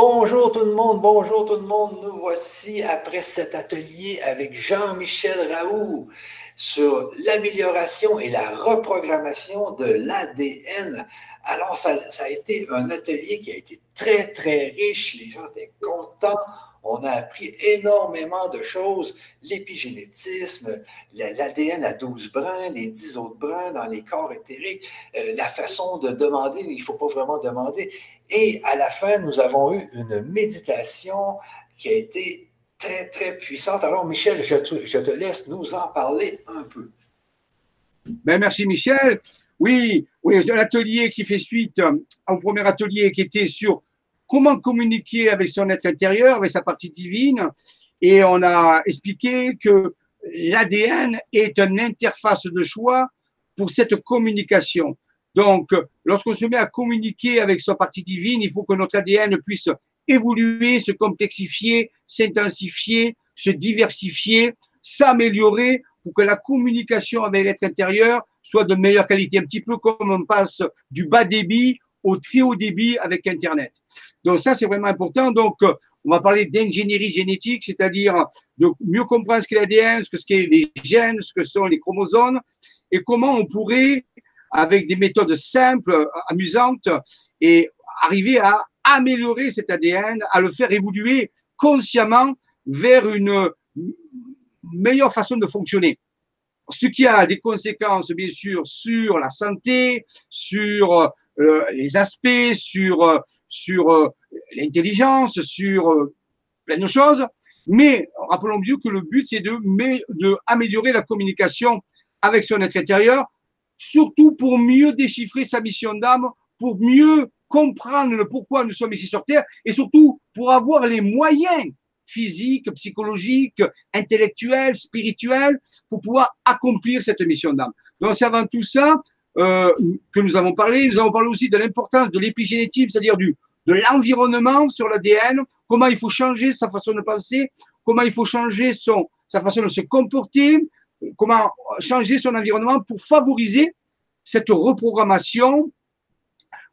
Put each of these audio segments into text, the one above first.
Bonjour tout le monde, bonjour tout le monde. Nous voici après cet atelier avec Jean-Michel Raoult sur l'amélioration et la reprogrammation de l'ADN. Alors, ça, a été un atelier qui a été très, très riche. Les gens étaient contents. On a appris énormément de choses, l'épigénétisme, l'ADN à 12 brins, les 10 autres brins dans les corps éthériques, euh, la façon de demander, il ne faut pas vraiment demander. Et à la fin, nous avons eu une méditation qui a été très, très puissante. Alors, Michel, je te, laisse nous en parler un peu. Ben, merci, Michel. Oui, oui, l'atelier qui fait suite au premier atelier qui était sur comment communiquer avec son être intérieur, avec sa partie divine. Et on a expliqué que l'ADN est une interface de choix pour cette communication. Donc, lorsqu'on se met à communiquer avec sa partie divine, il faut que notre ADN puisse évoluer, se complexifier, s'intensifier, se diversifier, s'améliorer pour que la communication avec l'être intérieur soit de meilleure qualité. Un petit peu comme on passe du bas débit au très haut débit avec Internet. Donc ça, c'est vraiment important. Donc, on va parler d'ingénierie génétique, c'est-à-dire de mieux comprendre ce qu'est l'ADN, ce que sont les gènes, ce que sont les chromosomes, et comment on pourrait, avec des méthodes simples, amusantes, et arriver à améliorer cet ADN, à le faire évoluer consciemment vers une meilleure façon de fonctionner. Ce qui a des conséquences, bien sûr, sur la santé, sur euh, les aspects, sur euh, sur euh, l'intelligence, sur euh, plein de choses. Mais rappelons bien que le but, c'est de, de améliorer la communication avec son être intérieur, surtout pour mieux déchiffrer sa mission d'âme, pour mieux comprendre le pourquoi nous sommes ici sur Terre, et surtout pour avoir les moyens physiques, psychologiques, intellectuels, spirituels, pour pouvoir accomplir cette mission d'âme. Donc c'est avant tout ça euh, que nous avons parlé. Nous avons parlé aussi de l'importance de l'épigénétique, c'est-à-dire du de l'environnement sur l'ADN, comment il faut changer sa façon de penser, comment il faut changer son, sa façon de se comporter, comment changer son environnement pour favoriser cette reprogrammation,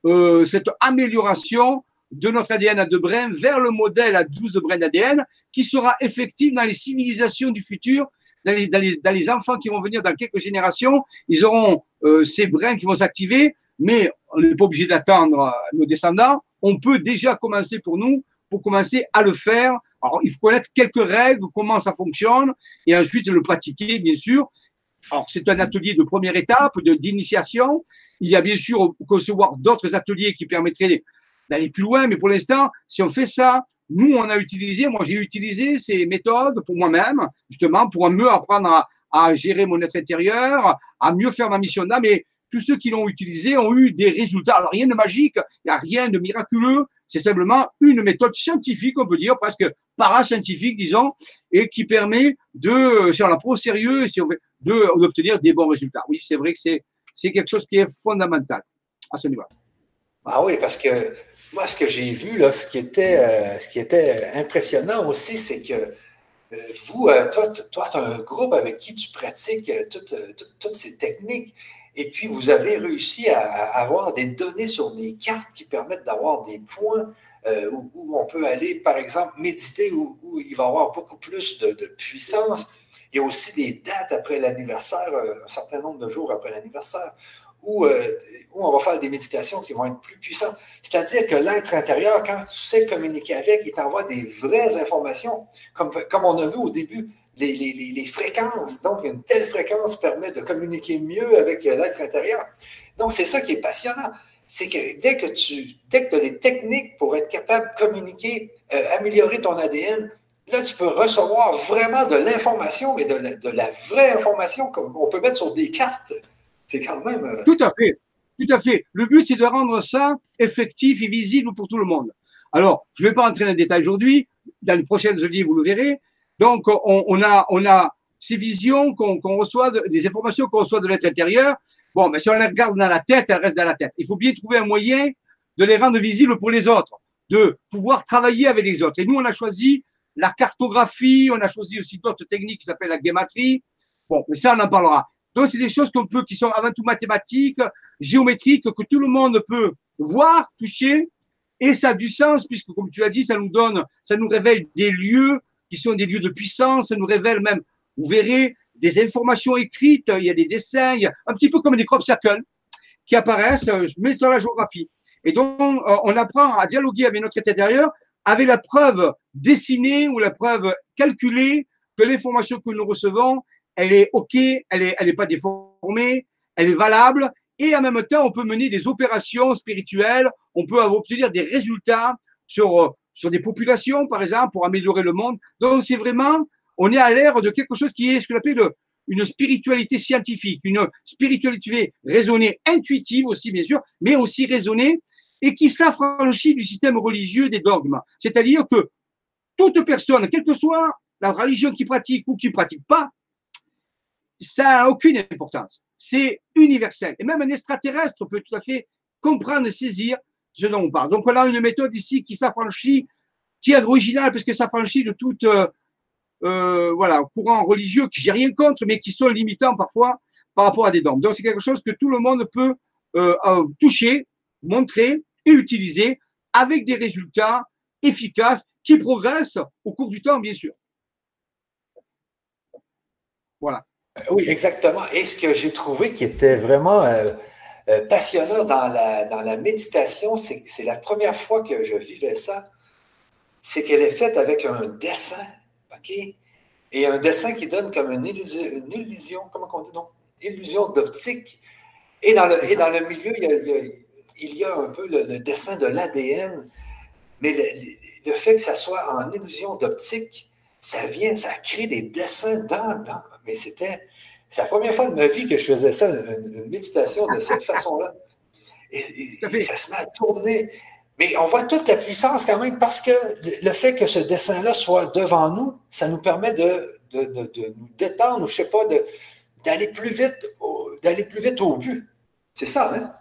euh, cette amélioration de notre ADN à deux brins vers le modèle à 12 brins d'ADN qui sera effectif dans les civilisations du futur dans les, enfants qui vont venir dans quelques générations, ils auront euh, ces brins qui vont s'activer, mais on n'est pas obligé d'attendre nos descendants. On peut déjà commencer pour nous, pour commencer à le faire. Il faut connaître quelques règles, comment ça fonctionne, et ensuite le pratiquer, bien sûr. Alors, c'est un atelier de première étape, d'initiation. Il y a bien sûr concevoir d'autres ateliers qui permettraient d'aller plus loin, mais pour l'instant, si on fait ça, nous, on a utilisé, moi j'ai utilisé ces méthodes pour moi-même, justement, pour mieux apprendre à, gérer mon être intérieur, à mieux faire ma mission d'âme. Et tous ceux qui l'ont utilisé ont eu des résultats. Alors, rien de magique, il n'y a rien de miraculeux. C'est simplement une méthode scientifique, on peut dire, presque parascientifique, disons, et qui permet de, si on la prend au sérieux, on veut, d'obtenir des bons résultats. Oui, c'est vrai que c'est, quelque chose qui est fondamental à ce niveau. Ah oui, parce que moi, ce que j'ai vu, là, ce, qui était, euh, ce qui était impressionnant aussi, c'est que euh, vous, euh, toi, tu as un groupe avec qui tu pratiques toutes, ces techniques. Et puis, vous avez réussi à, avoir des données sur des cartes qui permettent d'avoir des points où, on peut aller, par exemple, méditer, où, il va y avoir beaucoup plus de, puissance. Il y a aussi des dates après l'anniversaire, un certain nombre de jours après l'anniversaire, euh, où, on va faire des méditations qui vont être plus puissantes. C'est-à-dire que l'être intérieur, quand tu sais communiquer avec, il t'envoie des vraies informations, comme, comme on a vu au début, les, fréquences. Donc, une telle fréquence permet de communiquer mieux avec l'être intérieur. Donc, c'est ça qui est passionnant. C'est que dès que tu as les techniques pour être capable de communiquer, euh, améliorer ton ADN, là, tu peux recevoir vraiment de l'information, mais de de la vraie information qu'on peut mettre sur des cartes. C'est quand même. Euh, tout à fait. Tout à fait. Le but, c'est de rendre ça effectif et visible pour tout le monde. Alors, je ne vais pas entrer dans le détail aujourd'hui. Dans les prochaines livres, vous le verrez. Donc, on, a, on a ces visions qu'on reçoit, des informations qu'on reçoit de l'être intérieur. Bon, mais si on les regarde dans la tête, elles restent dans la tête. Il faut bien trouver un moyen de les rendre visibles pour les autres, de pouvoir travailler avec les autres. Et nous, on a choisi la cartographie, on a choisi aussi d'autres techniques qui s'appellent la guématrie. Bon, mais ça, on en parlera. Donc, c'est des choses qu'on peut, qui sont avant tout mathématiques, géométriques, que tout le monde peut voir, toucher Et ça a du sens, puisque, comme tu l'as dit, ça nous donne, ça nous révèle des lieux qui sont des lieux de puissance, ça nous révèle même, vous verrez, des informations écrites, il y a des dessins, un petit peu comme des crop circles qui apparaissent, mais dans la géographie. Et donc, euh, on apprend à dialoguer avec notre intérieur avec la preuve dessinée ou la preuve calculée que l'information que nous recevons, elle est OK, elle n'est elle est pas déformée, elle est valable, et en même temps, on peut mener des opérations spirituelles, on peut obtenir des résultats sur, euh, sur des populations, par exemple, pour améliorer le monde. Donc, c'est vraiment, on est à l'ère de quelque chose qui est ce que j'appelle une spiritualité scientifique, une spiritualité raisonnée, intuitive aussi, bien sûr, mais aussi raisonnée, et qui s'affranchit du système religieux des dogmes. C'est-à-dire que toute personne, quelle que soit la religion qui pratique ou qui ne pratique pas, ça n'a aucune importance. C'est universel. Et même un extraterrestre peut tout à fait comprendre saisir ce dont on parle. Donc, on a une méthode ici qui s'affranchit, qui est originale parce que s'affranchit de tout euh, euh, voilà, courant religieux qui j'ai rien contre, mais qui sont limitants parfois par rapport à des dogmes. Donc, c'est quelque chose que tout le monde peut euh, toucher, montrer et utiliser avec des résultats efficaces qui progressent au cours du temps, bien sûr. Voilà. Oui, exactement. Et ce que j'ai trouvé qui était vraiment euh, passionnant dans la, méditation, c'est la première fois que je vivais ça, c'est qu'elle est faite avec un dessin, OK? Et un dessin qui donne comme une illusion, comment on dit non? Illusion d'optique. Et dans, le, milieu, il y a, il y a un peu le, dessin de l'ADN, mais le, fait que ça soit en illusion d'optique, ça vient, ça crée des dessins dans, dans mais c'était, c'est la première fois de ma vie que je faisais ça, une, méditation de cette façon-là. Et, ça se met à tourner. Mais on voit toute la puissance quand même parce que le fait que ce dessin-là soit devant nous, ça nous permet de, de, nous détendre, ou je sais pas, d'aller plus vite, d'aller plus vite au but. C'est ça, hein?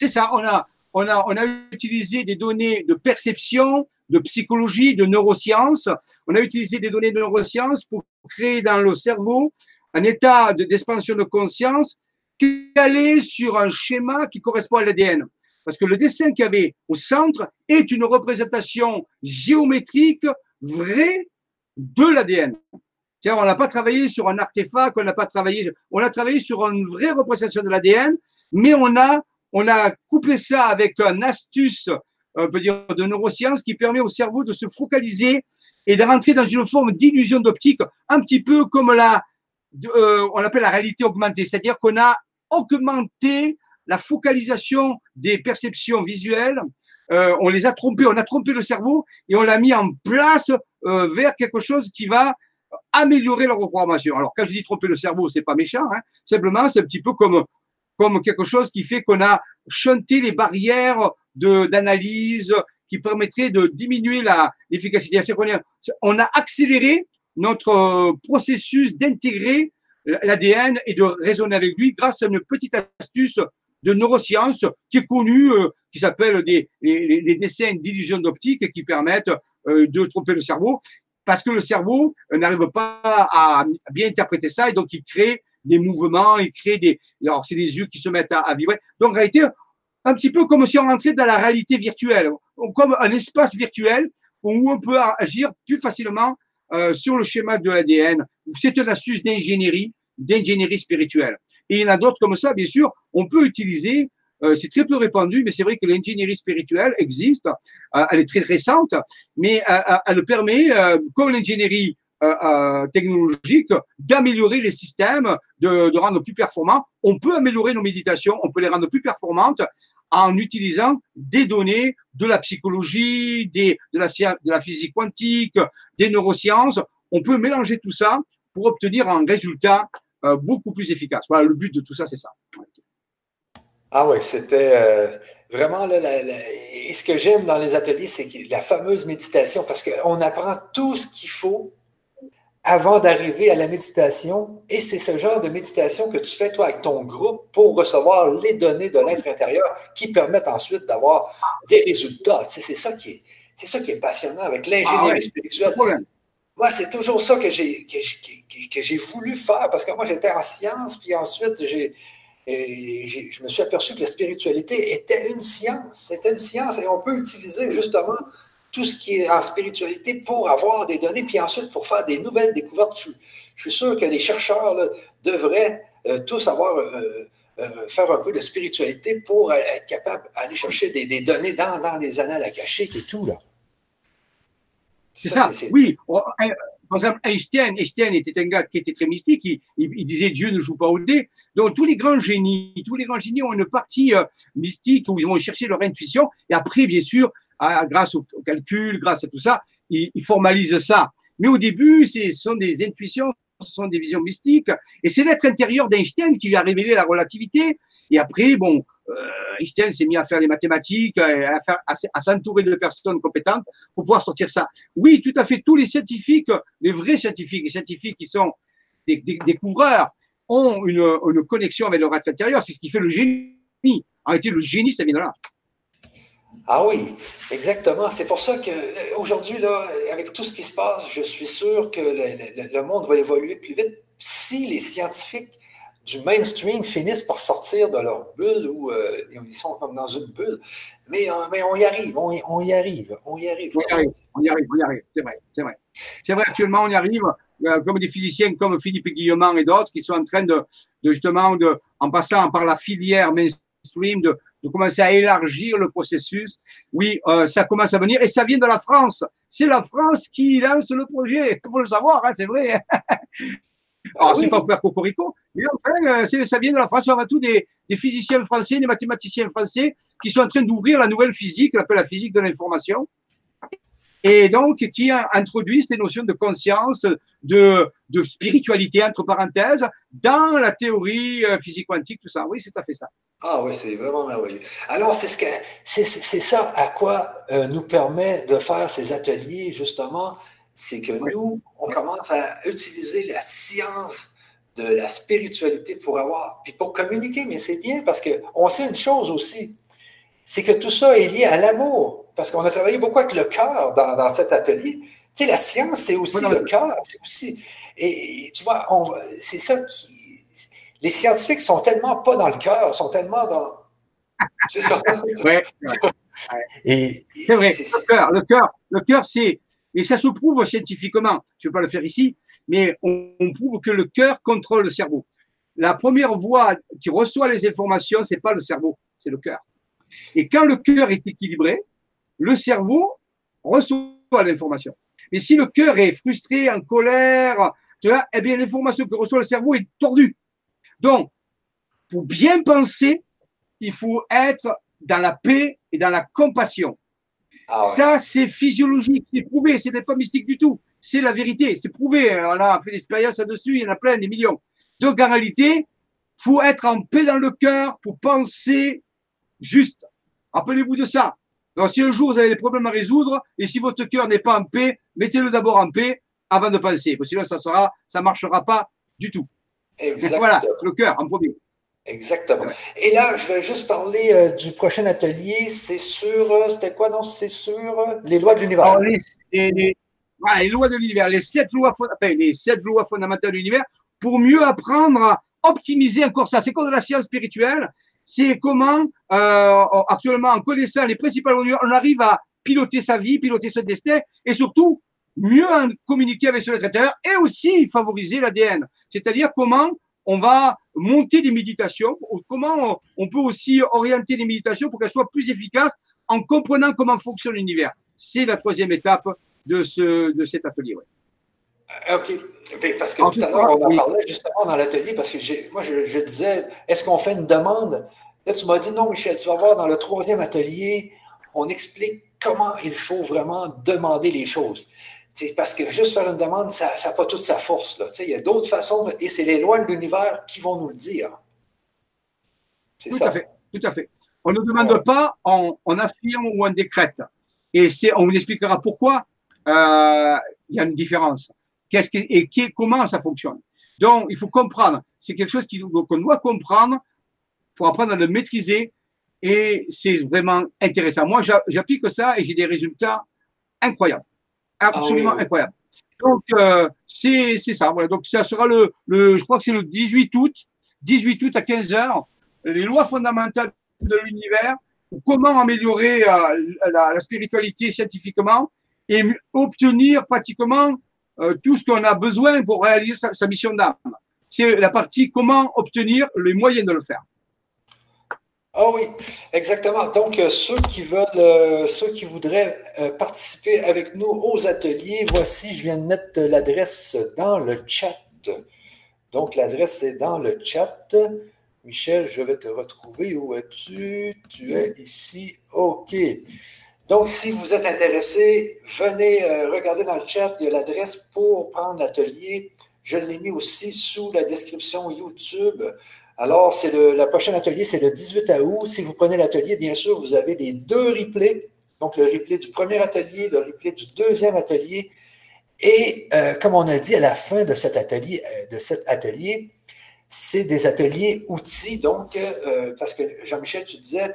C'est ça, on a, on, a, on a utilisé des données de perception, de psychologie, de neurosciences. On a utilisé des données de neurosciences pour créer dans le cerveau un état d'expansion de, conscience qui allait sur un schéma qui correspond à l'ADN. Parce que le dessin qu'il y avait au centre est une représentation géométrique vraie de l'ADN. C'est-à-dire, on n'a pas travaillé sur un artefact, on n'a pas travaillé, on a travaillé sur une vraie représentation de l'ADN, mais on a on a couplé ça avec un astuce, on peut dire, de neurosciences qui permet au cerveau de se focaliser et de rentrer dans une forme d'illusion d'optique, un petit peu comme la, euh, on l'appelle la réalité augmentée, c'est-à-dire qu'on a augmenté la focalisation des perceptions visuelles, euh, on les a trompées, on a trompé le cerveau et on l'a mis en place euh, vers quelque chose qui va améliorer leur reprogrammation. Alors quand je dis tromper le cerveau, c'est pas méchant, hein, simplement c'est un petit peu comme comme quelque chose qui fait qu'on a chanté les barrières d'analyse qui permettrait de diminuer l'efficacité. On a accéléré notre euh, processus d'intégrer l'ADN et de raisonner avec lui grâce à une petite astuce de neurosciences qui est connue, euh, qui s'appelle des, les, dessins d'illusion d'optique qui permettent euh, de tromper le cerveau parce que le cerveau n'arrive pas à bien interpréter ça et donc il crée des mouvements, il crée des. Alors, c'est les yeux qui se mettent à, vibrer. Donc, en réalité, un petit peu comme si on rentrait dans la réalité virtuelle, comme un espace virtuel où on peut agir plus facilement euh, sur le schéma de l'ADN. C'est une astuce d'ingénierie, d'ingénierie spirituelle. Et il y en a d'autres comme ça, bien sûr. On peut utiliser, euh, c'est très peu répandu, mais c'est vrai que l'ingénierie spirituelle existe. Euh, elle est très récente, mais elle permet, comme l'ingénierie technologique d'améliorer les systèmes, de, rendre plus performants. On peut améliorer nos méditations, on peut les rendre plus performantes en utilisant des données de la psychologie, de, la, physique quantique, des neurosciences. On peut mélanger tout ça pour obtenir un résultat euh, beaucoup plus efficace. Voilà, le but de tout ça, c'est ça. Ah oui, c'était vraiment là, et ce que j'aime dans les ateliers, c'est la fameuse méditation, parce qu'on apprend tout ce qu'il faut avant d'arriver à la méditation. Et c'est ce genre de méditation que tu fais, toi, avec ton groupe pour recevoir les données de l'être intérieur qui permettent ensuite d'avoir des résultats. c'est ça qui est, c'est ça qui est passionnant avec l'ingénierie ah spirituelle. Moi, c'est toujours ça que j'ai, que, j'ai voulu faire parce que moi, j'étais en sciences, puis ensuite, j'ai, je me suis aperçu que la spiritualité était une science. C'était une science et on peut utiliser justement tout ce qui est en spiritualité pour avoir des données, puis ensuite pour faire des nouvelles découvertes. Je, suis sûr que les chercheurs devraient euh, tous avoir euh, euh, faire un peu de spiritualité pour être capable d'aller chercher des, données dans, dans, les annales akashiques et tout. Là. C'est ça, oui. Par exemple, Einstein, Einstein était un gars qui était très mystique, il, disait Dieu ne joue pas au dé. Donc tous les grands génies, tous les grands génies ont une partie mystique où ils vont chercher leur intuition, et après, bien sûr, grâce au, calcul, grâce à tout ça, ils, ils formalisent ça. Mais au début, ce sont des intuitions ce sont des visions mystiques. Et c'est l'être intérieur d'Einstein qui lui a révélé la relativité. Et après, bon, euh, Einstein s'est mis à faire les mathématiques, à, à, s'entourer de personnes compétentes pour pouvoir sortir ça. Oui, tout à fait. Tous les scientifiques, les vrais scientifiques, les scientifiques qui sont des, découvreurs, ont une, une, connexion avec leur être intérieur. C'est ce qui fait le génie. En réalité, le génie, ça vient de là. Ah oui, exactement. C'est pour ça qu'aujourd'hui, là, avec tout ce qui se passe, je suis sûr que le, monde va évoluer plus vite si les scientifiques du mainstream finissent par sortir de leur bulle ou euh, ils sont comme dans une bulle. Mais, euh, on y arrive, on y, arrive, on y arrive. On y arrive, on y arrive. C'est vrai, c'est vrai. C'est vrai, actuellement, on y arrive, euh, comme des physiciens comme Philippe Guillemant et d'autres qui sont en train de, justement, en passant par la filière mainstream, de, de commencer à élargir le processus. Oui, euh, ça commence à venir et ça vient de la France. C'est la France qui lance le projet. Pour le savoir, hein, c'est vrai. Alors, ah c'est pas pour faire cocorico, mais enfin, euh, ça vient de la France. On a tous des, des, physiciens français, des mathématiciens français qui sont en train d'ouvrir la nouvelle physique, qu'on appelle la physique de l'information et donc qui a introduit ces notions de conscience, de, de spiritualité, entre parenthèses, dans la théorie euh, physique quantique, tout ça. Oui, c'est tout à fait ça. Ah oui, c'est vraiment merveilleux. Alors, c'est ce que c'est, ça à quoi euh, nous permet de faire ces ateliers, justement, c'est que nous, on commence à utiliser la science de la spiritualité pour avoir, puis pour communiquer, mais c'est bien parce qu'on sait une chose aussi, c'est que tout ça est lié à l'amour parce qu'on a travaillé beaucoup avec le cœur dans, cet atelier. Tu sais, la science, c'est aussi le cœur. C'est aussi. Et, tu vois, c'est ça qui. Les scientifiques sont tellement pas dans le cœur, sont tellement dans. C'est ça. ouais, c'est vrai. Le cœur, le cœur, le cœur, c'est. Et ça se prouve scientifiquement. Je ne vais pas le faire ici, mais on, on prouve que le cœur contrôle le cerveau. La première voie qui reçoit les informations, c'est pas le cerveau, c'est le cœur. Et quand le cœur est équilibré, le cerveau reçoit l'information. Mais si le cœur est frustré, en colère, tu vois, eh bien, l'information que reçoit le cerveau est tordue. Donc, pour bien penser, il faut être dans la paix et dans la compassion. Ah Ça, c'est physiologique, c'est prouvé, c'est pas mystique du tout. C'est la vérité, c'est prouvé. On a fait l'expérience là-dessus, il y en a plein, des millions. Donc, en réalité, faut être en paix dans le cœur pour penser juste. Rappelez-vous de ça. Donc, si un jour vous avez des problèmes à résoudre, et si votre cœur n'est pas en paix, mettez-le d'abord en paix avant de penser. Parce que sinon, ça sera, ça marchera pas du tout. Exactement. Voilà, le cœur en premier. Exactement. Et là, je vais juste parler euh, du prochain atelier. C'est sur, euh, c'était quoi, non? C'est sur euh, les lois de l'univers. Les, les, voilà, les, lois de l'univers, les sept lois, enfin, les sept lois fondamentales de l'univers pour mieux apprendre à optimiser encore ça. C'est comme de la science spirituelle c'est comment, euh, actuellement, en connaissant les principales on arrive à piloter sa vie, piloter son destin, et surtout, mieux communiquer avec son être intérieur, et aussi favoriser l'ADN. C'est-à-dire comment on va monter des méditations, comment on peut aussi orienter les méditations pour qu'elles soient plus efficaces en comprenant comment fonctionne l'univers. C'est la troisième étape de, ce, de cet atelier. OK. Parce que tout à l'heure, on en parlait justement dans l'atelier, parce que moi, je, disais, est-ce qu'on fait une demande? Là, tu m'as dit, non, Michel, tu vas voir dans le troisième atelier, on explique comment il faut vraiment demander les choses. parce que juste faire une demande, ça n'a pas toute sa force. Là. Il y a d'autres façons, et c'est les lois de l'univers qui vont nous le dire. C'est tout à fait, tout à fait. On ne demande pas, on, affirme ou on décrète. Et on vous expliquera pourquoi euh, il y a une différence qu'est-ce et qui, comment ça fonctionne. Donc, il faut comprendre. C'est quelque chose qu'on doit comprendre pour apprendre à le maîtriser et c'est vraiment intéressant. Moi, j'applique ça et j'ai des résultats incroyables, absolument ah incroyables. Donc, euh, c'est ça. Voilà. Donc, ça sera le, le, je crois que c'est le 18 août, 18 août à 15 heures. les lois fondamentales de l'univers, comment améliorer euh, la, spiritualité scientifiquement et obtenir pratiquement euh, tout ce qu'on a besoin pour réaliser sa mission d'âme. C'est la partie comment obtenir les moyens de le faire. Ah oui, exactement. Donc, euh, ceux qui veulent, euh, ceux qui voudraient participer avec nous aux ateliers, voici, je viens de mettre l'adresse dans le chat. Donc, l'adresse est dans le chat. Michel, je vais te retrouver. Où es-tu? Tu es ici. OK. Donc, si vous êtes intéressé, venez regarder dans le chat. Il y a l'adresse pour prendre l'atelier. Je l'ai mis aussi sous la description YouTube. Alors, c'est le, prochain atelier, c'est le 18 août. Si vous prenez l'atelier, bien sûr, vous avez les deux replays. Donc, le replay du premier atelier, le replay du deuxième atelier. Et euh, comme on a dit à la fin de cet atelier, euh, c'est des ateliers outils. Donc, euh, parce que Jean-Michel, tu disais,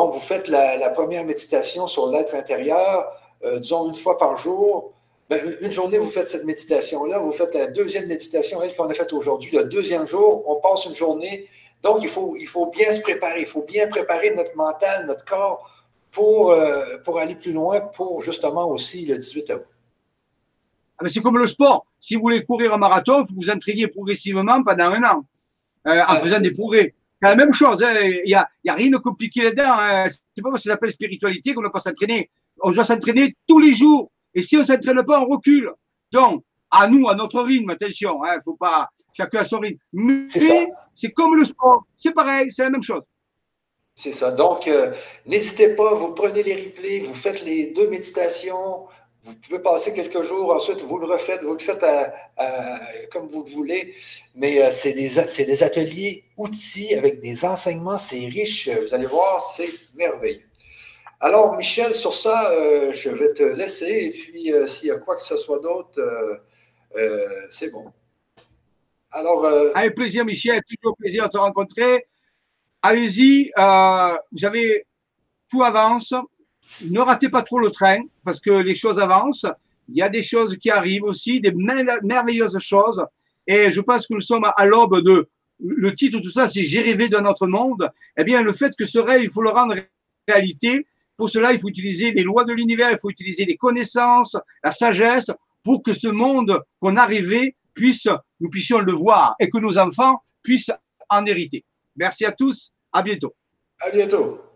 bon, vous faites la, la première méditation sur l'être intérieur, disons une fois par jour. Ben, une journée, vous faites cette méditation-là, vous faites la deuxième méditation, elle qu'on a faite aujourd'hui, le deuxième jour, on passe une journée. Donc, il faut, il faut bien se préparer, il faut bien préparer notre mental, notre corps pour, euh, pour aller plus loin, pour justement aussi le 18 août. Ah, c'est comme le sport. Si vous voulez courir un marathon, il faut vous entraîner progressivement pendant un an, euh, en ah, faisant des progrès. C'est la même chose. Hein. Il n'y a, a, rien de compliqué là-dedans. Hein. C'est pas parce que ça s'appelle spiritualité qu'on ne doit pas s'entraîner. On doit s'entraîner tous les jours et si on ne s'entraîne pas, on recule. Donc, à nous, à notre rythme, attention, il hein, ne faut pas, chacun à son rythme. Mais c'est comme le sport, c'est pareil, c'est la même chose. C'est ça. Donc, euh, n'hésitez pas, vous prenez les replays, vous faites les deux méditations, vous pouvez passer quelques jours, ensuite vous le refaites, vous le faites comme vous le voulez, mais euh, c'est des, ateliers outils avec des enseignements, c'est riche, vous allez voir, c'est merveilleux. Alors, Michel, sur ça, euh, je vais te laisser. Et puis, euh, s'il y a quoi que ce soit d'autre, euh, c'est bon. Alors. Avec plaisir, Michel. Toujours plaisir de te rencontrer. Allez-y. vous avez tout avance. Ne ratez pas trop le train parce que les choses avancent. Il y a des choses qui arrivent aussi, des merveilleuses choses. Et je pense que nous sommes à l'aube de. Le titre de tout ça, c'est J'ai rêvé d'un autre monde. Eh bien, le fait que ce rêve, il faut le rendre réalité. Pour cela, il faut utiliser les lois de l'univers, il faut utiliser les connaissances, la sagesse, pour que ce monde qu'on a rêvé puisse, nous puissions le voir et que nos enfants puissent en hériter. Merci à tous. À bientôt. À bientôt.